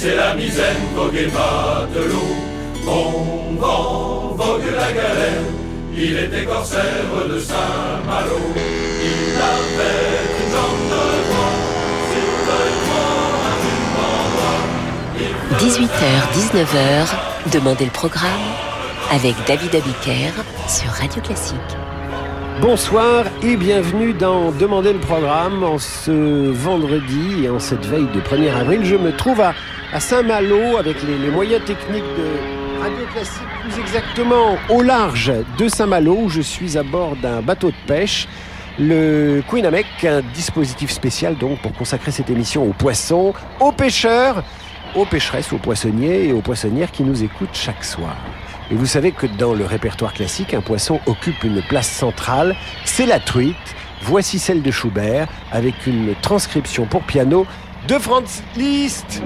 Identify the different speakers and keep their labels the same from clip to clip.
Speaker 1: c'est la misaine, vogue de l'eau. Bon vent, vogue la galère, il était corsaire de Saint-Malo. Il avait une jambe de bois,
Speaker 2: sur le 18h, 19h, Demandez le programme avec David Abiker sur Radio Classique.
Speaker 3: Bonsoir et bienvenue dans Demander le programme. En ce vendredi et en cette veille de 1er avril, je me trouve à, Saint-Malo avec les, moyens techniques de Radio Classique, plus exactement au large de Saint-Malo où je suis à bord d'un bateau de pêche. Le Queen Amek, un dispositif spécial donc pour consacrer cette émission aux poissons, aux pêcheurs, aux pêcheresses, aux poissonniers et aux poissonnières qui nous écoutent chaque soir. Et vous savez que dans le répertoire classique, un poisson occupe une place centrale, c'est la truite. Voici celle de Schubert avec une transcription pour piano de Franz Liszt.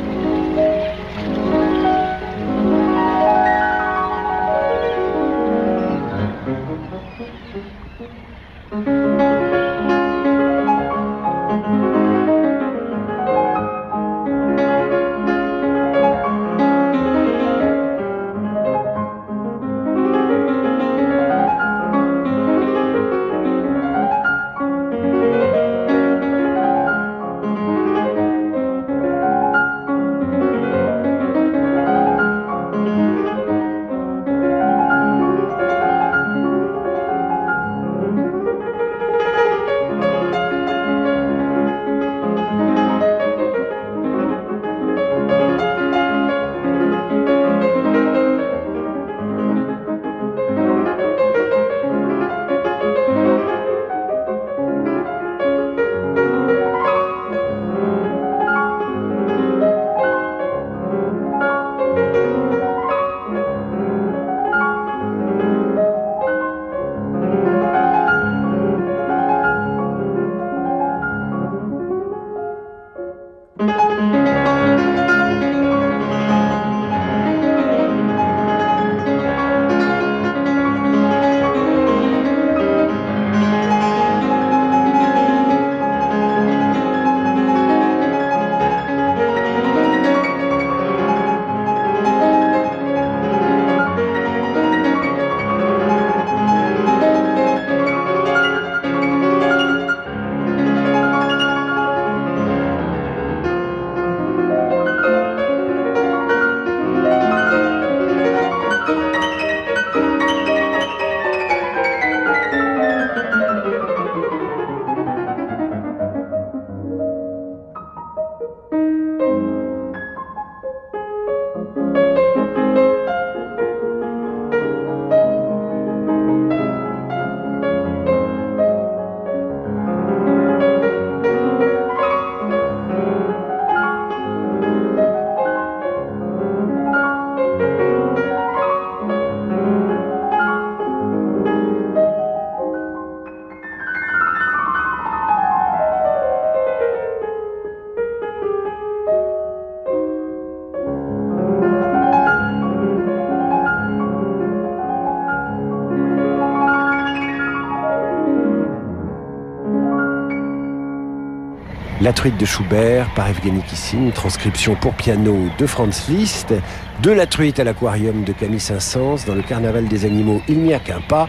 Speaker 3: La truite de Schubert par Evgeny Kissin, transcription pour piano de Franz Liszt, de La truite à l'aquarium de Camille Saint-Saëns, dans le carnaval des animaux, il n'y a qu'un pas,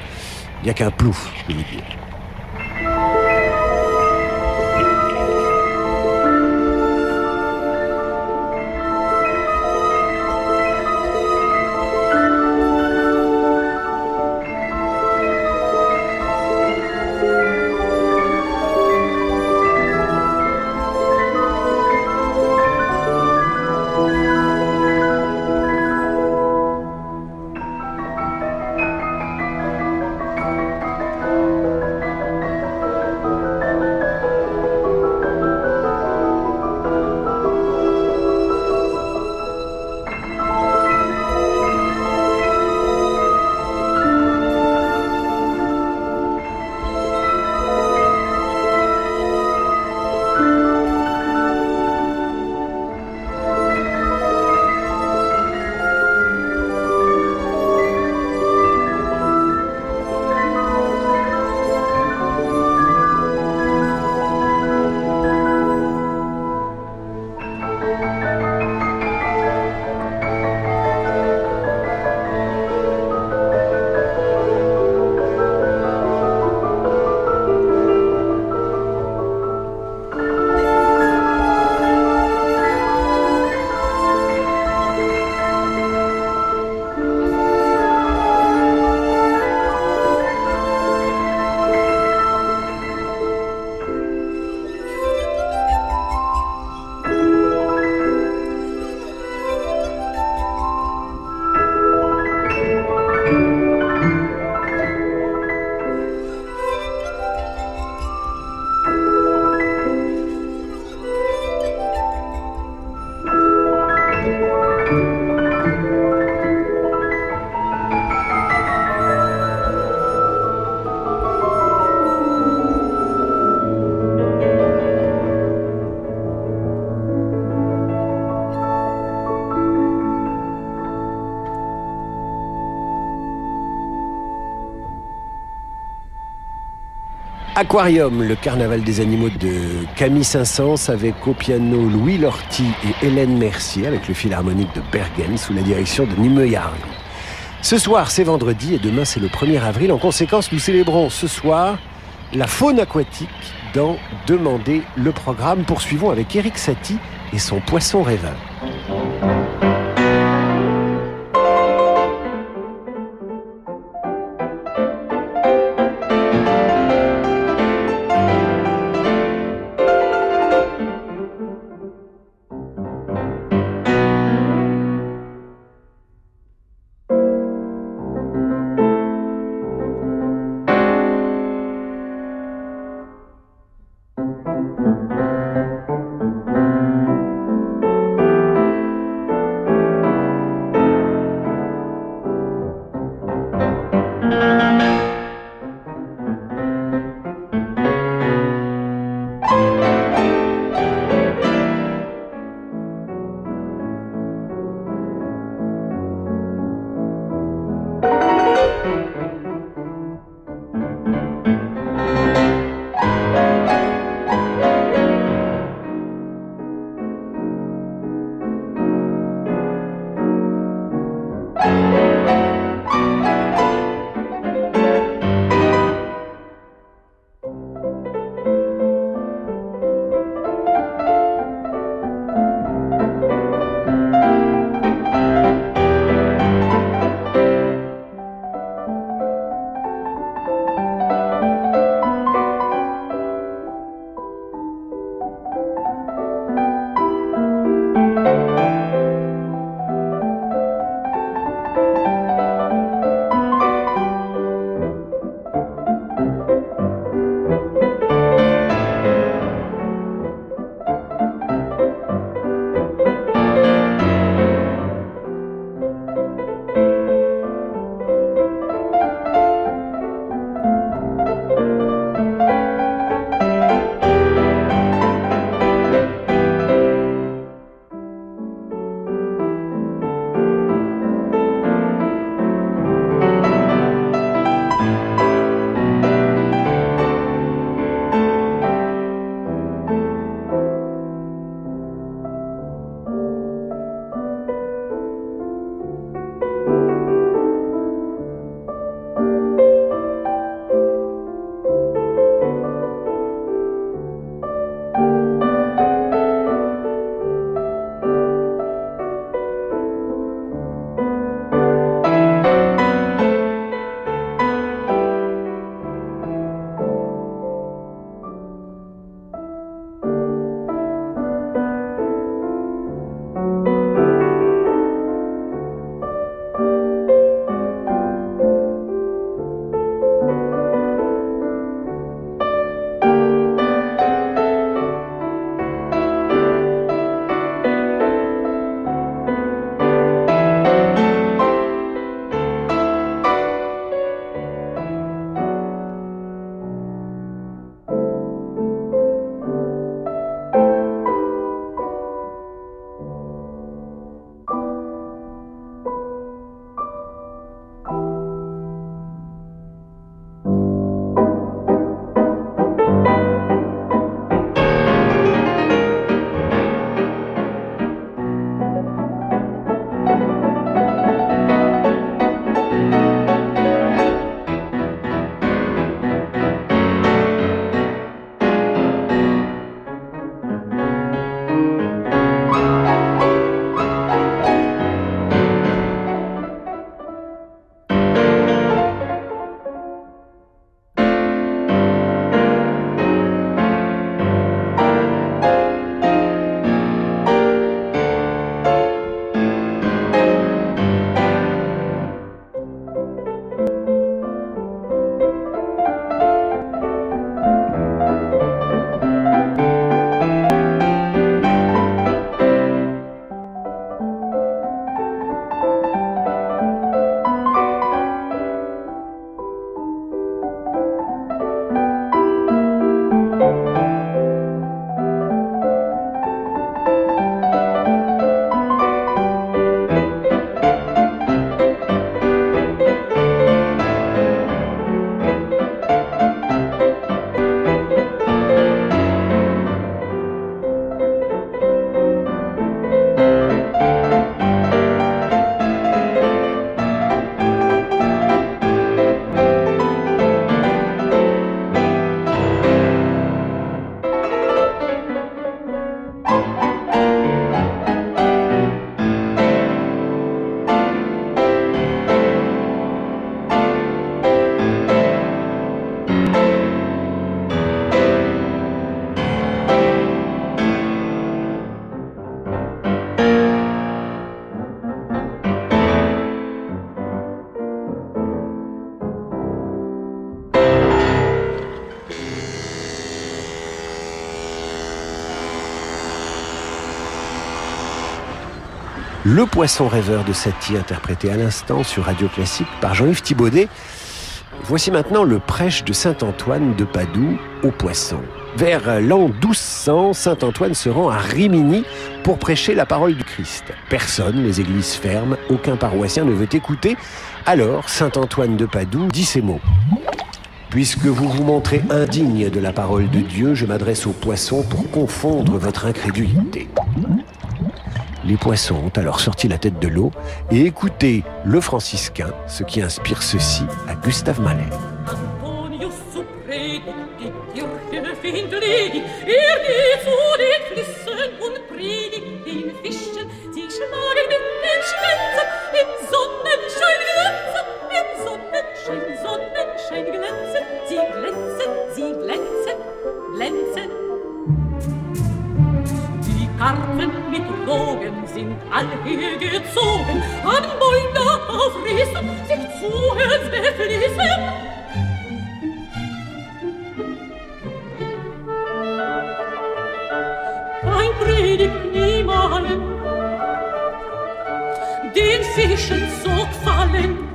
Speaker 3: il n'y a qu'un plouf, je Aquarium, le carnaval des animaux de Camille Saint-Saëns avec au piano Louis Lorty et Hélène Mercier avec le philharmonique de Bergen sous la direction de Nimeyarg. Ce soir, c'est vendredi et demain, c'est le 1er avril. En conséquence, nous célébrons ce soir la faune aquatique dans Demander le programme. Poursuivons avec Eric Satie et son poisson rêveur. Le poisson rêveur de Satie, interprété à l'instant sur Radio Classique par Jean-Yves Thibaudet. Voici maintenant le prêche de Saint-Antoine de Padoue au poisson. Vers l'an 1200, Saint-Antoine se rend à Rimini pour prêcher la parole du Christ. Personne, les églises ferment, aucun paroissien ne veut écouter. Alors, Saint-Antoine de Padoue dit ces mots. Puisque vous vous montrez indigne de la parole de Dieu, je m'adresse aux poissons pour confondre votre incrédulité. Les poissons ont alors sorti la tête de l'eau et écouté le franciscain, ce qui inspire ceci à Gustave.
Speaker 4: Karten alle gezogen, an Bäume aufrissen, sich zuhören beflissen. Kein Predigt niemalen, den Fischen so gefallen,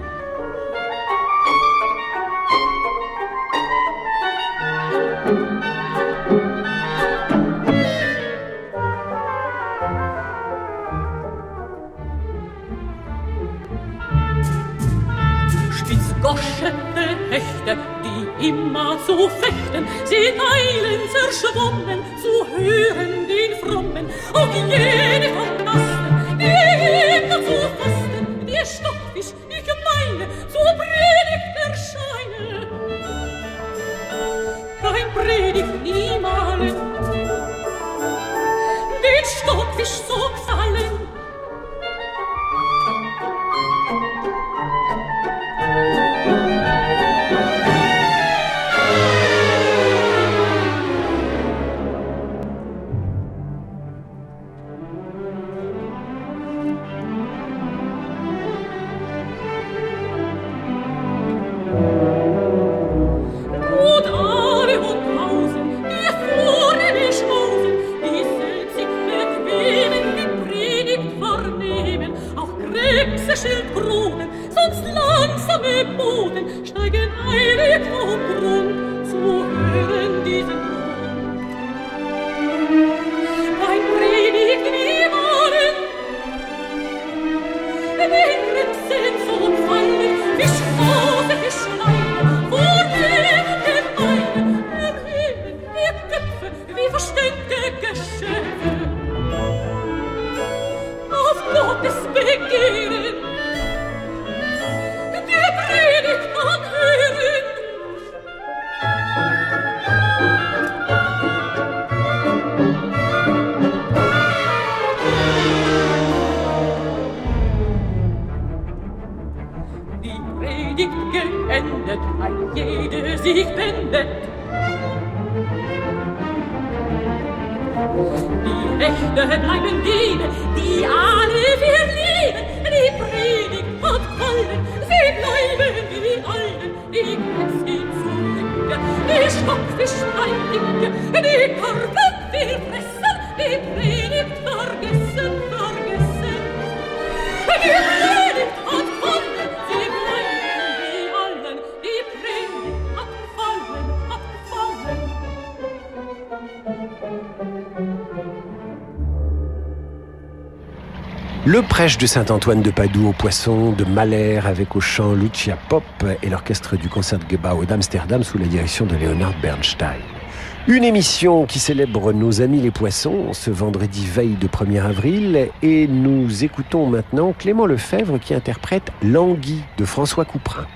Speaker 4: immer zu fechten, sie eilen zerschwommen, zu hören den Frommen, und jede von
Speaker 3: De Saint-Antoine de Padoue au poisson, de Mahler avec au chant Lucia Pop et l'orchestre du Concertgebouw d'Amsterdam sous la direction de Leonard Bernstein. Une émission qui célèbre nos amis les poissons ce vendredi veille de 1er avril et nous écoutons maintenant Clément Lefebvre qui interprète L'Anguille de François Couperin.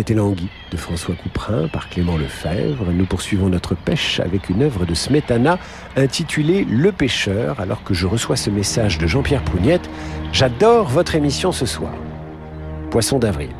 Speaker 3: C'était Languille de François Couperin par Clément Lefebvre. Nous poursuivons notre pêche avec une œuvre de Smetana intitulée Le pêcheur, alors que je reçois ce message de Jean-Pierre Pougnette. J'adore votre émission ce soir. Poisson d'avril.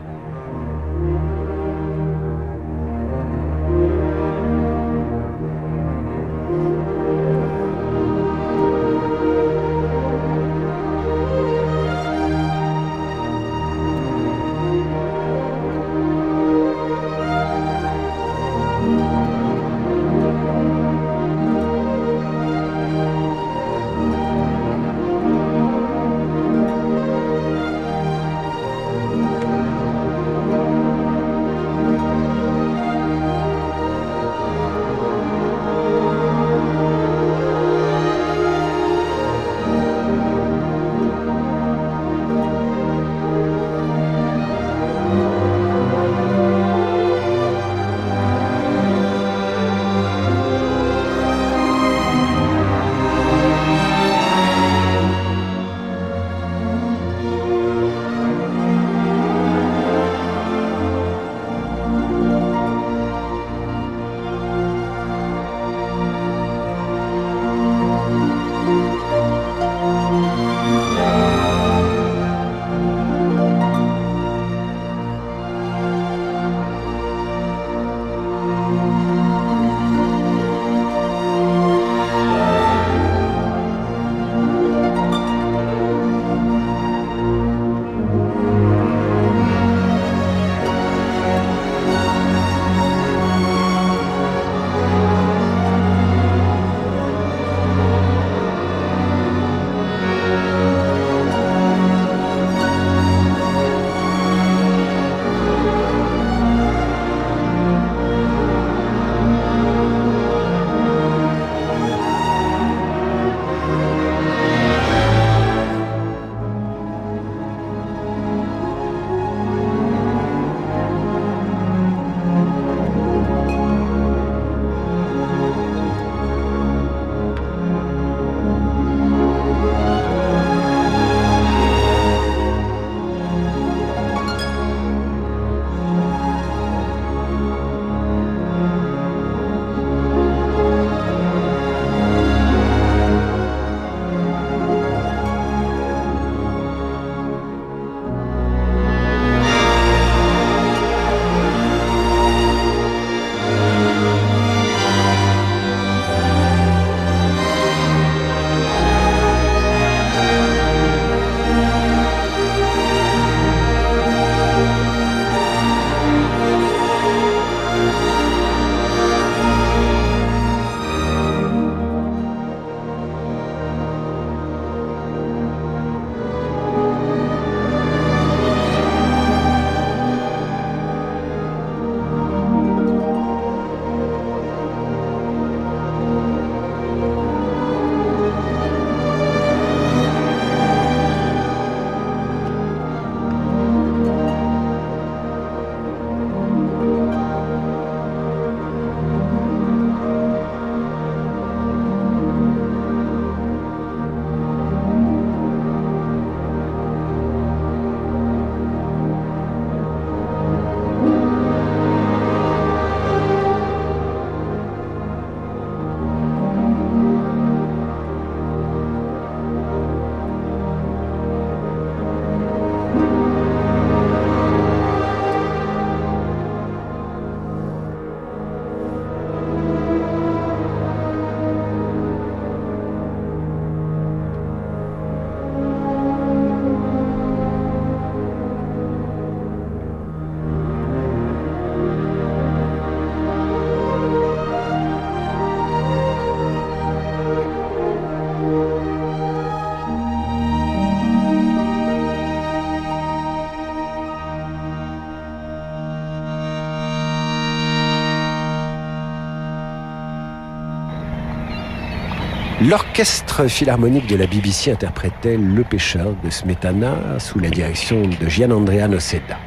Speaker 3: L'orchestre philharmonique de la BBC interprétait Le pêcheur de Smetana sous la direction de Gian Andrea Noceda.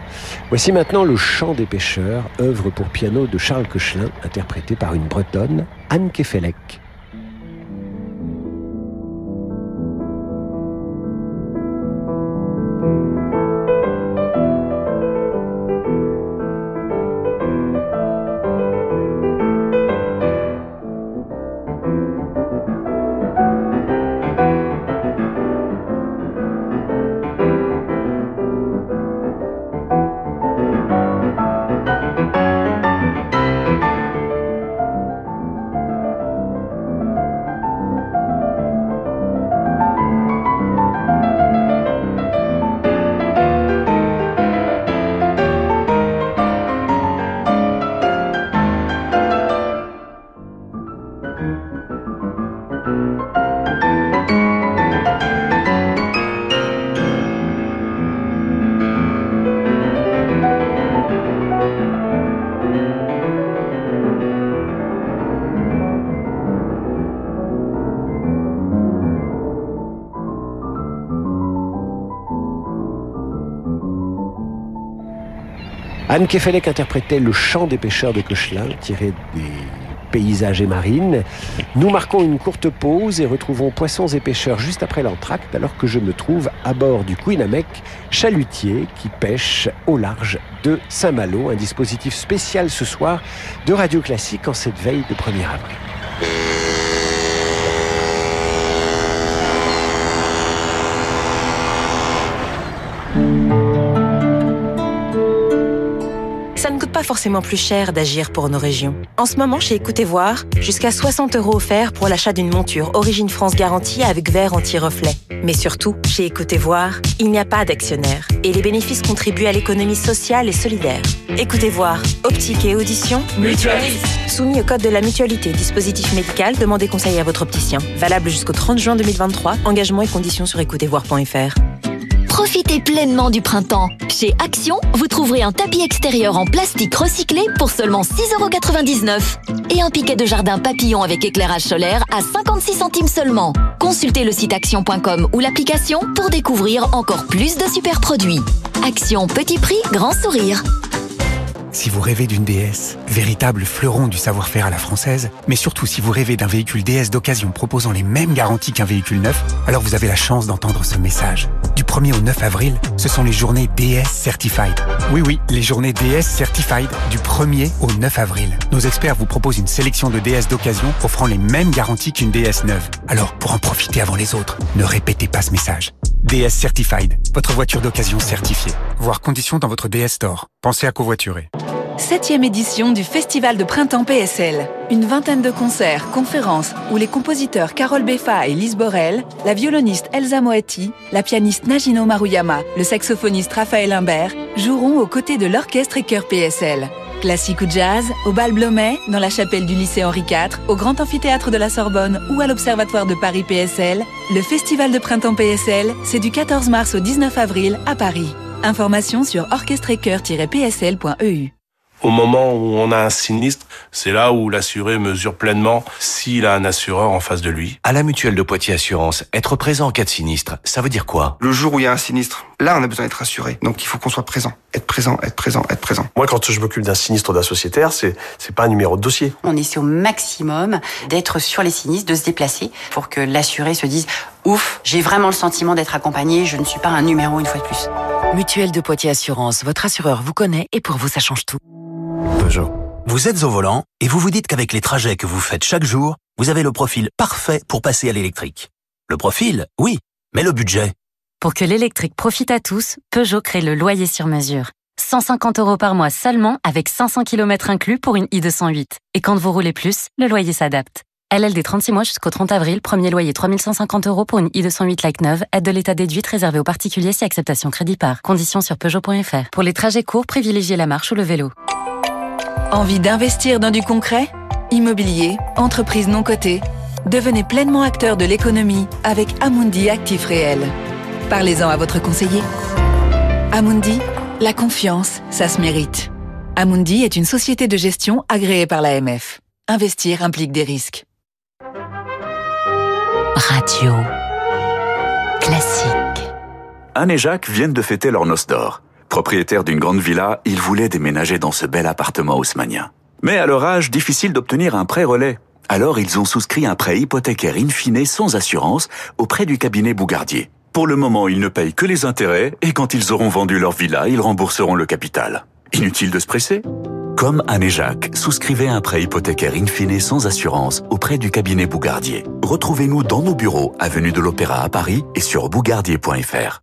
Speaker 3: Voici maintenant Le chant des pêcheurs, œuvre pour piano de Charles Koechlin, interprété par une bretonne, Anne Kefelec. Anne Kefelec interprétait Le chant des pêcheurs de Cochelin, tiré des paysages et marines. Nous marquons une courte pause et retrouvons Poissons et pêcheurs juste après l'entracte, alors que je me trouve à bord du Queen chalutier qui pêche au large de Saint-Malo, un dispositif spécial ce soir de Radio Classique en cette veille de 1er avril.
Speaker 5: Forcément plus cher d'agir pour nos régions. En ce moment, chez Écoutez Voir, jusqu'à 60 euros offerts pour l'achat d'une monture Origine France garantie avec verre anti-reflet. Mais surtout, chez Écoutez Voir, il n'y a pas d'actionnaire et les bénéfices contribuent à l'économie sociale et solidaire. Écoutez Voir, optique et audition,
Speaker 1: mutualiste.
Speaker 5: Soumis au code de la mutualité, dispositif médical, demandez conseil à votre opticien. Valable jusqu'au 30 juin 2023. Engagement et conditions sur écoutezvoir.fr.
Speaker 6: Profitez pleinement du printemps. Chez Action, vous trouverez un tapis extérieur en plastique recyclé pour seulement 6,99€ et un piquet de jardin papillon avec éclairage solaire à 56 centimes seulement. Consultez le site action.com ou l'application pour découvrir encore plus de super produits. Action petit prix, grand sourire.
Speaker 7: Si vous rêvez d'une DS, véritable fleuron du savoir-faire à la française, mais surtout si vous rêvez d'un véhicule DS d'occasion proposant les mêmes garanties qu'un véhicule neuf, alors vous avez la chance d'entendre ce message. Du 1er au 9 avril, ce sont les journées DS Certified. Oui oui, les journées DS Certified du 1er au 9 avril. Nos experts vous proposent une sélection de DS d'occasion offrant les mêmes garanties qu'une DS neuve. Alors, pour en profiter avant les autres, ne répétez pas ce message. DS Certified, votre voiture d'occasion certifiée. Voir conditions dans votre DS Store. Pensez à covoiturer.
Speaker 8: Septième édition du Festival de Printemps PSL. Une vingtaine de concerts, conférences où les compositeurs Carole Beffa et Lise Borel, la violoniste Elsa Moetti, la pianiste Najino Maruyama, le saxophoniste Raphaël Imbert joueront aux côtés de l'orchestre et chœur PSL. Classique ou jazz, au bal Blomet, dans la chapelle du lycée Henri IV, au Grand Amphithéâtre de la Sorbonne ou à l'Observatoire de Paris PSL, le Festival de Printemps PSL, c'est du 14 mars au 19 avril à Paris. Informations sur orchestrecoeur-psl.eu.
Speaker 9: Au moment où on a un sinistre, c'est là où l'assuré mesure pleinement s'il a un assureur en face de lui.
Speaker 10: À la mutuelle de Poitiers Assurance, être présent en cas de sinistre, ça veut dire quoi?
Speaker 11: Le jour où il y a un sinistre, là on a besoin d'être assuré. Donc il faut qu'on soit présent. Être présent, être présent, être présent.
Speaker 9: Moi quand je m'occupe d'un sinistre d'un sociétaire, c'est c'est pas un numéro de dossier.
Speaker 12: On essaie au maximum d'être sur les sinistres, de se déplacer pour que l'assuré se dise ouf, j'ai vraiment le sentiment d'être accompagné, je ne suis pas un numéro une fois de plus.
Speaker 13: Mutuelle de Poitiers Assurance, votre assureur vous connaît et pour vous ça change tout.
Speaker 14: Vous êtes au volant et vous vous dites qu'avec les trajets que vous faites chaque jour, vous avez le profil parfait pour passer à l'électrique. Le profil, oui, mais le budget
Speaker 15: Pour que l'électrique profite à tous, Peugeot crée le loyer sur mesure. 150 euros par mois seulement avec 500 km inclus pour une i208. Et quand vous roulez plus, le loyer s'adapte. LLD 36 mois jusqu'au 30 avril, premier loyer 3150 euros pour une i208 Like 9, aide de l'état déduite réservée aux particuliers si acceptation crédit par. Conditions sur Peugeot.fr. Pour les trajets courts, privilégiez la marche ou le vélo.
Speaker 8: Envie d'investir dans du concret? Immobilier, entreprise non cotée Devenez pleinement acteur de l'économie avec Amundi Actif Réel. Parlez-en à votre conseiller. Amundi, la confiance, ça se mérite. Amundi est une société de gestion agréée par l'AMF. Investir implique des risques.
Speaker 2: Radio classique.
Speaker 16: Anne et Jacques viennent de fêter leur noce d'or. Propriétaires d'une grande villa, ils voulaient déménager dans ce bel appartement haussmanien. Mais à leur âge, difficile d'obtenir un prêt relais. Alors ils ont souscrit un prêt hypothécaire in fine sans assurance auprès du cabinet Bougardier. Pour le moment, ils ne payent que les intérêts et quand ils auront vendu leur villa, ils rembourseront le capital. Inutile de se presser Comme Anne et Jacques, souscrivez un prêt hypothécaire in fine sans assurance auprès du cabinet Bougardier. Retrouvez-nous dans nos bureaux, avenue de l'Opéra à Paris et sur bougardier.fr.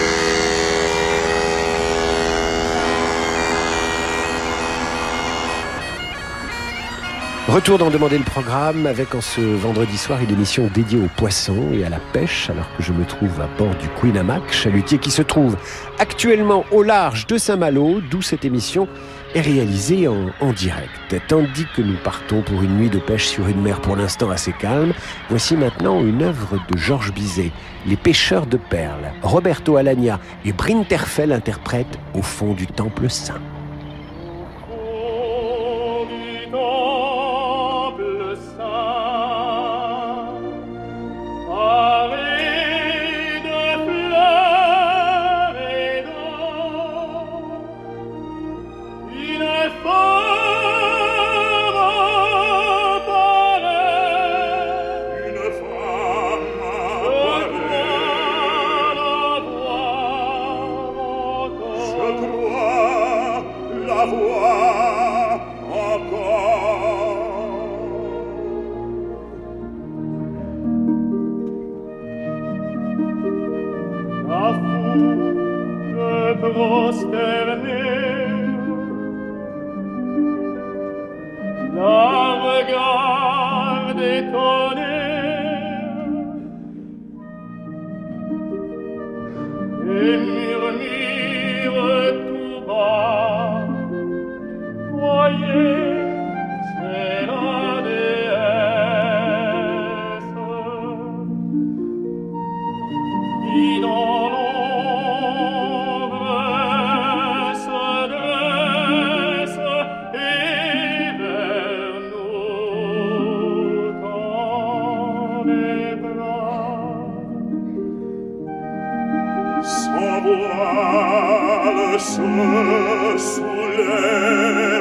Speaker 3: Retour dans Demander le programme avec en ce vendredi soir une émission dédiée aux poissons et à la pêche alors que je me trouve à bord du Queen Hamac, chalutier qui se trouve actuellement au large de Saint-Malo, d'où cette émission est réalisé en, direct. Tandis que nous partons pour une nuit de pêche sur une mer pour l'instant assez calme, voici maintenant une œuvre de Georges Bizet, Les pêcheurs de perles. Roberto Alagna et Brinterfell interprètent Au fond du temple saint.
Speaker 1: vorale se soulève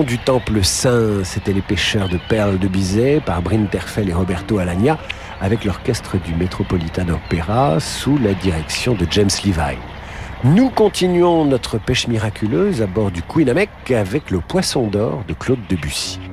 Speaker 3: du temple saint, c'était les pêcheurs de perles de Bizet par Bryn Terfel et Roberto Alagna avec l'orchestre du Metropolitan Opera sous la direction de James Levi. Nous continuons notre pêche miraculeuse à bord du Queen avec le Poisson d'or de Claude Debussy.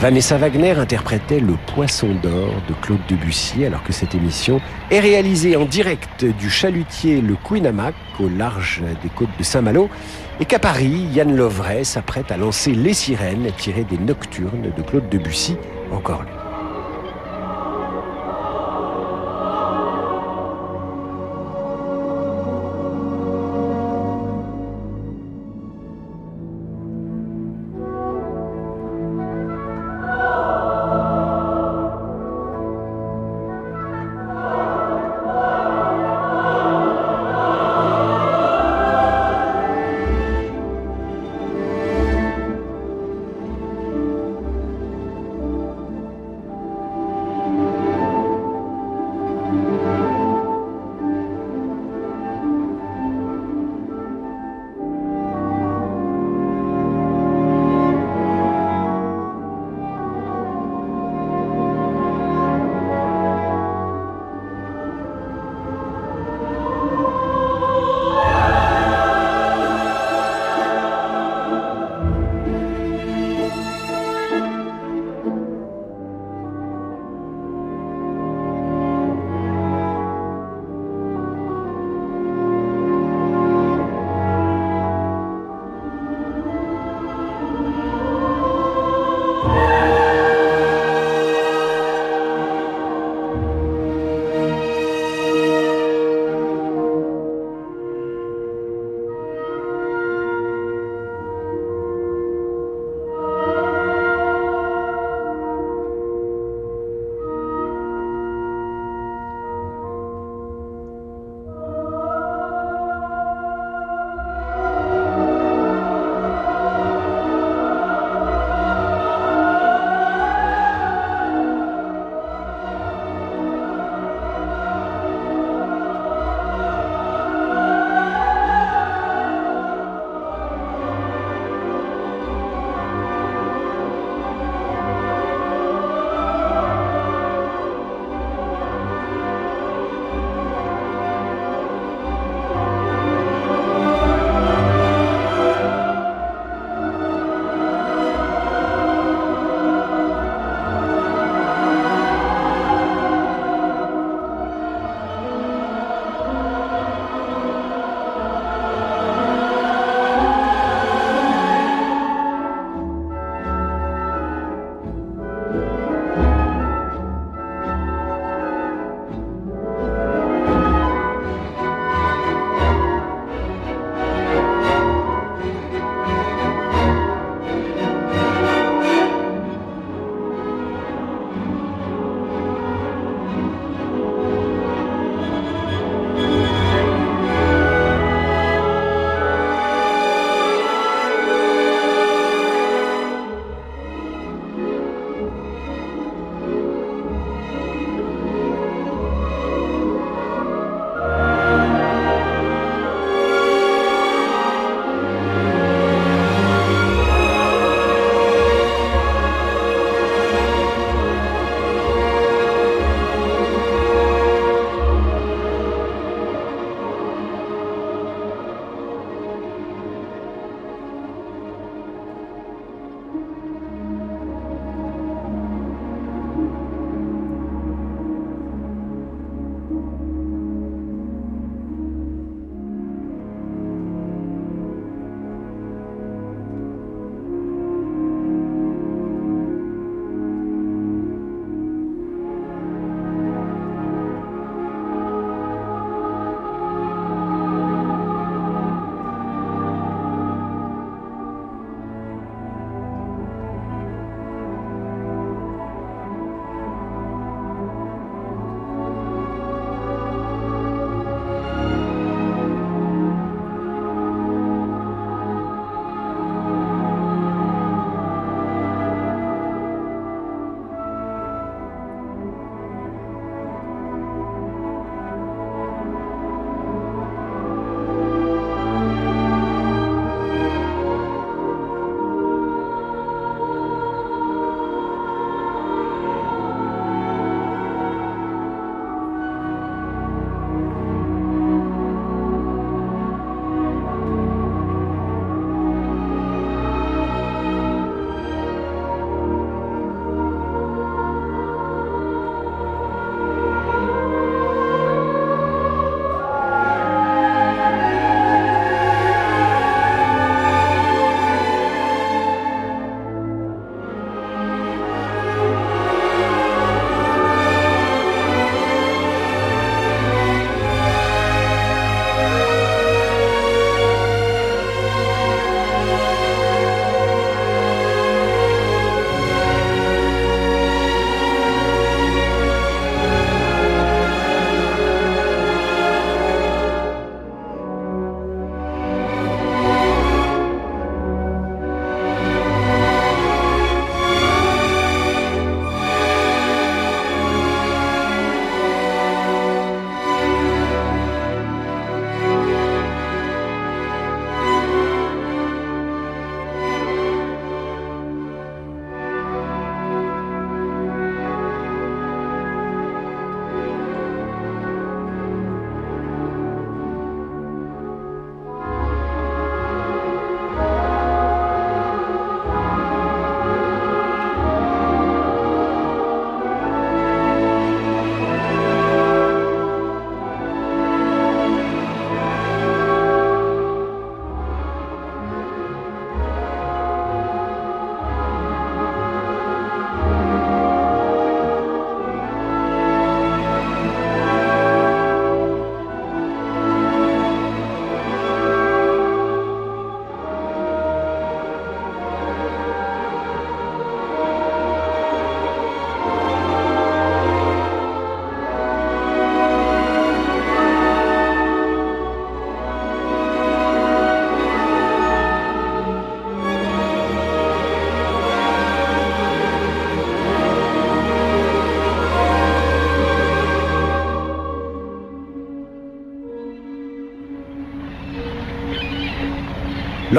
Speaker 3: Vanessa Wagner interprétait Le Poisson d'or de Claude Debussy, alors que cette émission est réalisée en direct du chalutier Le Queen au large des côtes de Saint-Malo, et qu'à Paris, Yann Lovray s'apprête à lancer Les Sirènes tirées des Nocturnes de Claude Debussy, encore lui.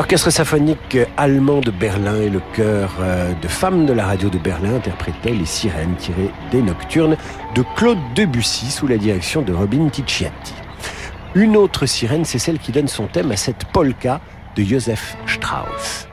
Speaker 3: L'orchestre symphonique allemand de Berlin et le chœur euh, de femmes de la radio de Berlin interprétaient les sirènes tirées des nocturnes de Claude Debussy sous la direction de Robin Ticciati. Une autre sirène, c'est celle qui donne son thème à cette polka de Joseph Strauss.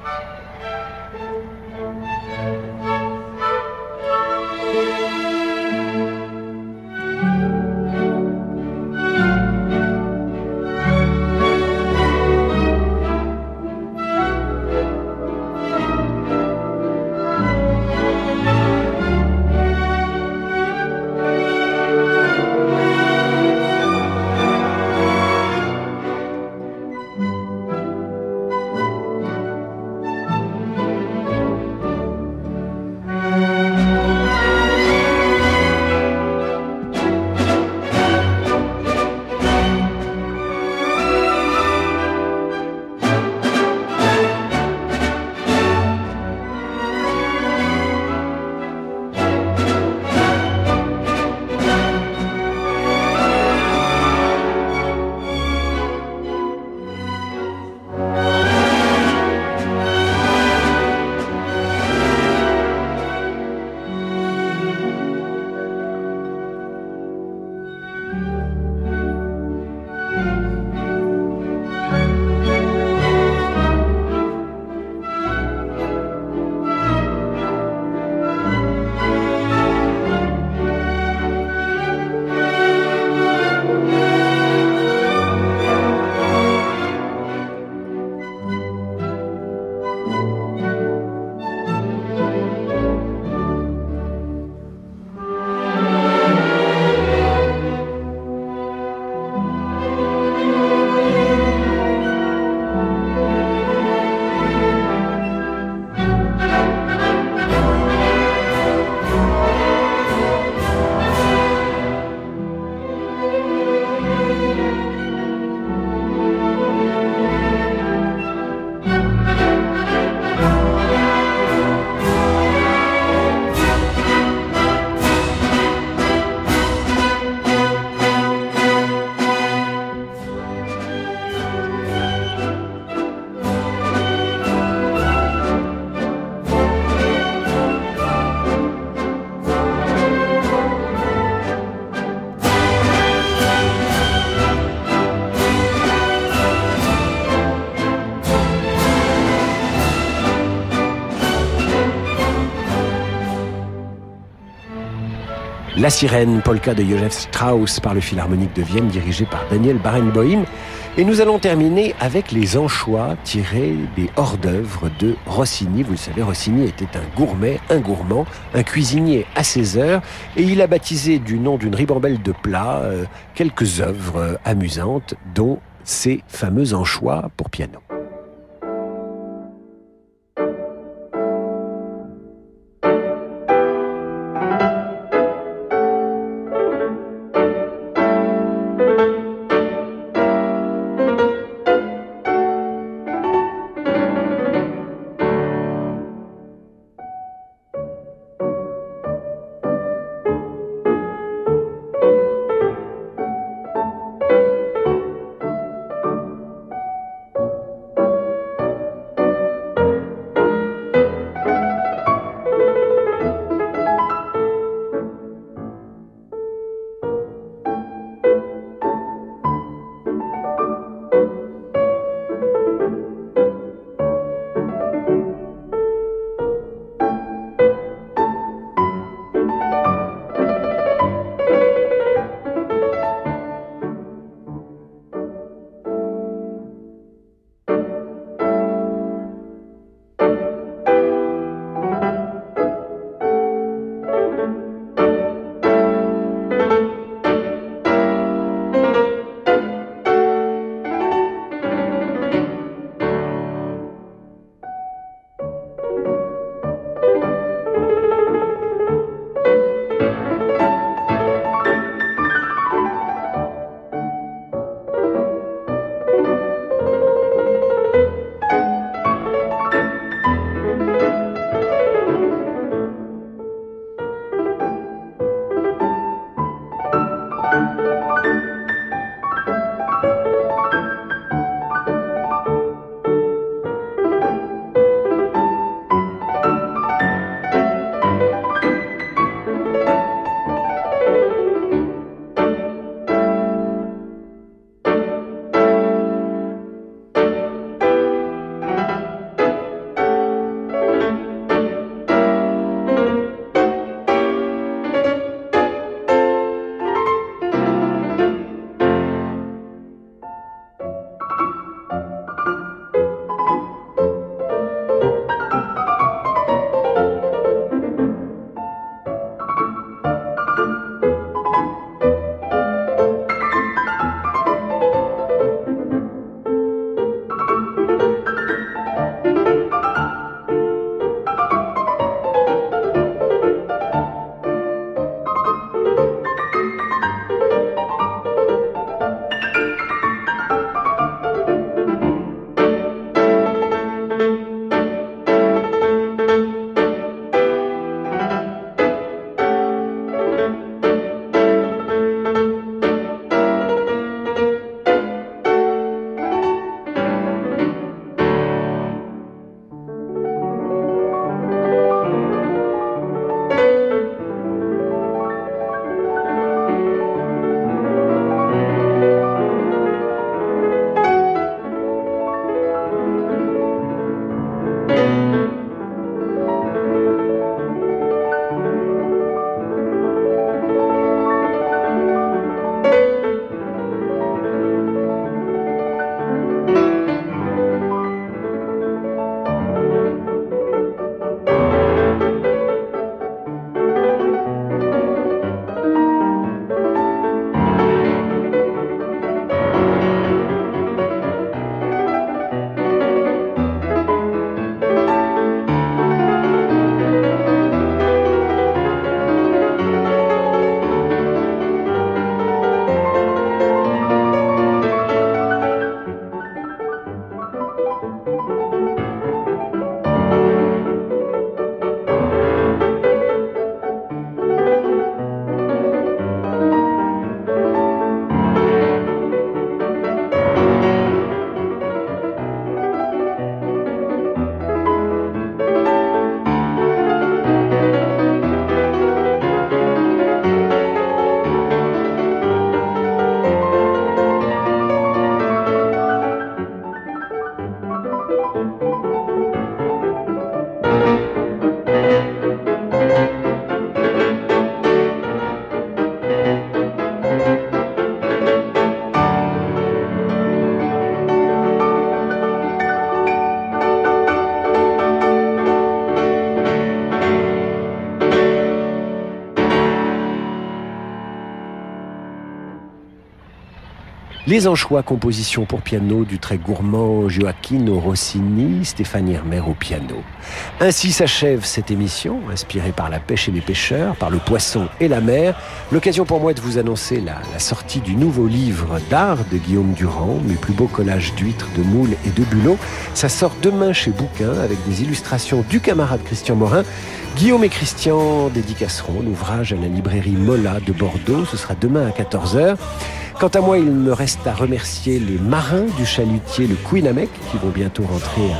Speaker 3: La sirène, polka de Josef Strauss par le Philharmonique de Vienne dirigé par Daniel Barenboim. Et nous allons terminer avec les anchois tirés des hors-d'œuvre de Rossini. Vous le savez, Rossini était un gourmet, un gourmand, un cuisinier à ses heures. Et il a baptisé du nom d'une ribambelle de plats euh, quelques œuvres amusantes, dont ces fameux anchois pour piano. Les Anchois, composition pour piano du très gourmand Gioacchino Rossini, Stéphane Hirmer au piano. Ainsi s'achève cette émission, inspirée par la pêche et les pêcheurs, par le poisson et la mer. L'occasion pour moi de vous annoncer la, la sortie du nouveau livre d'art de Guillaume Durand, Mes plus beaux collages d'huîtres, de moules et de bulots. Ça sort demain chez Bouquin avec des illustrations du camarade Christian Morin. Guillaume et Christian dédicaceront l'ouvrage à la librairie Mola de Bordeaux. Ce sera demain à 14h. Quant à moi, il me reste à remercier les marins du chalutier le Queen Amec qui vont bientôt rentrer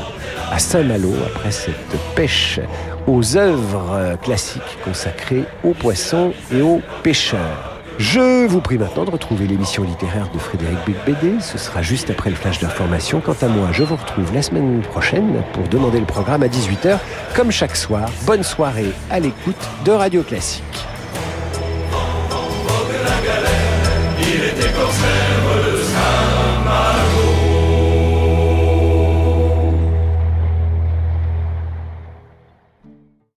Speaker 3: à Saint-Malo après cette pêche aux œuvres classiques consacrées aux poissons et aux pêcheurs. Je vous prie maintenant de retrouver l'émission littéraire de Frédéric Becbédé. Ce sera juste après le flash d'information. Quant à moi, je vous retrouve la semaine prochaine pour demander le programme à 18h, comme chaque soir. Bonne soirée à l'écoute de Radio Classique.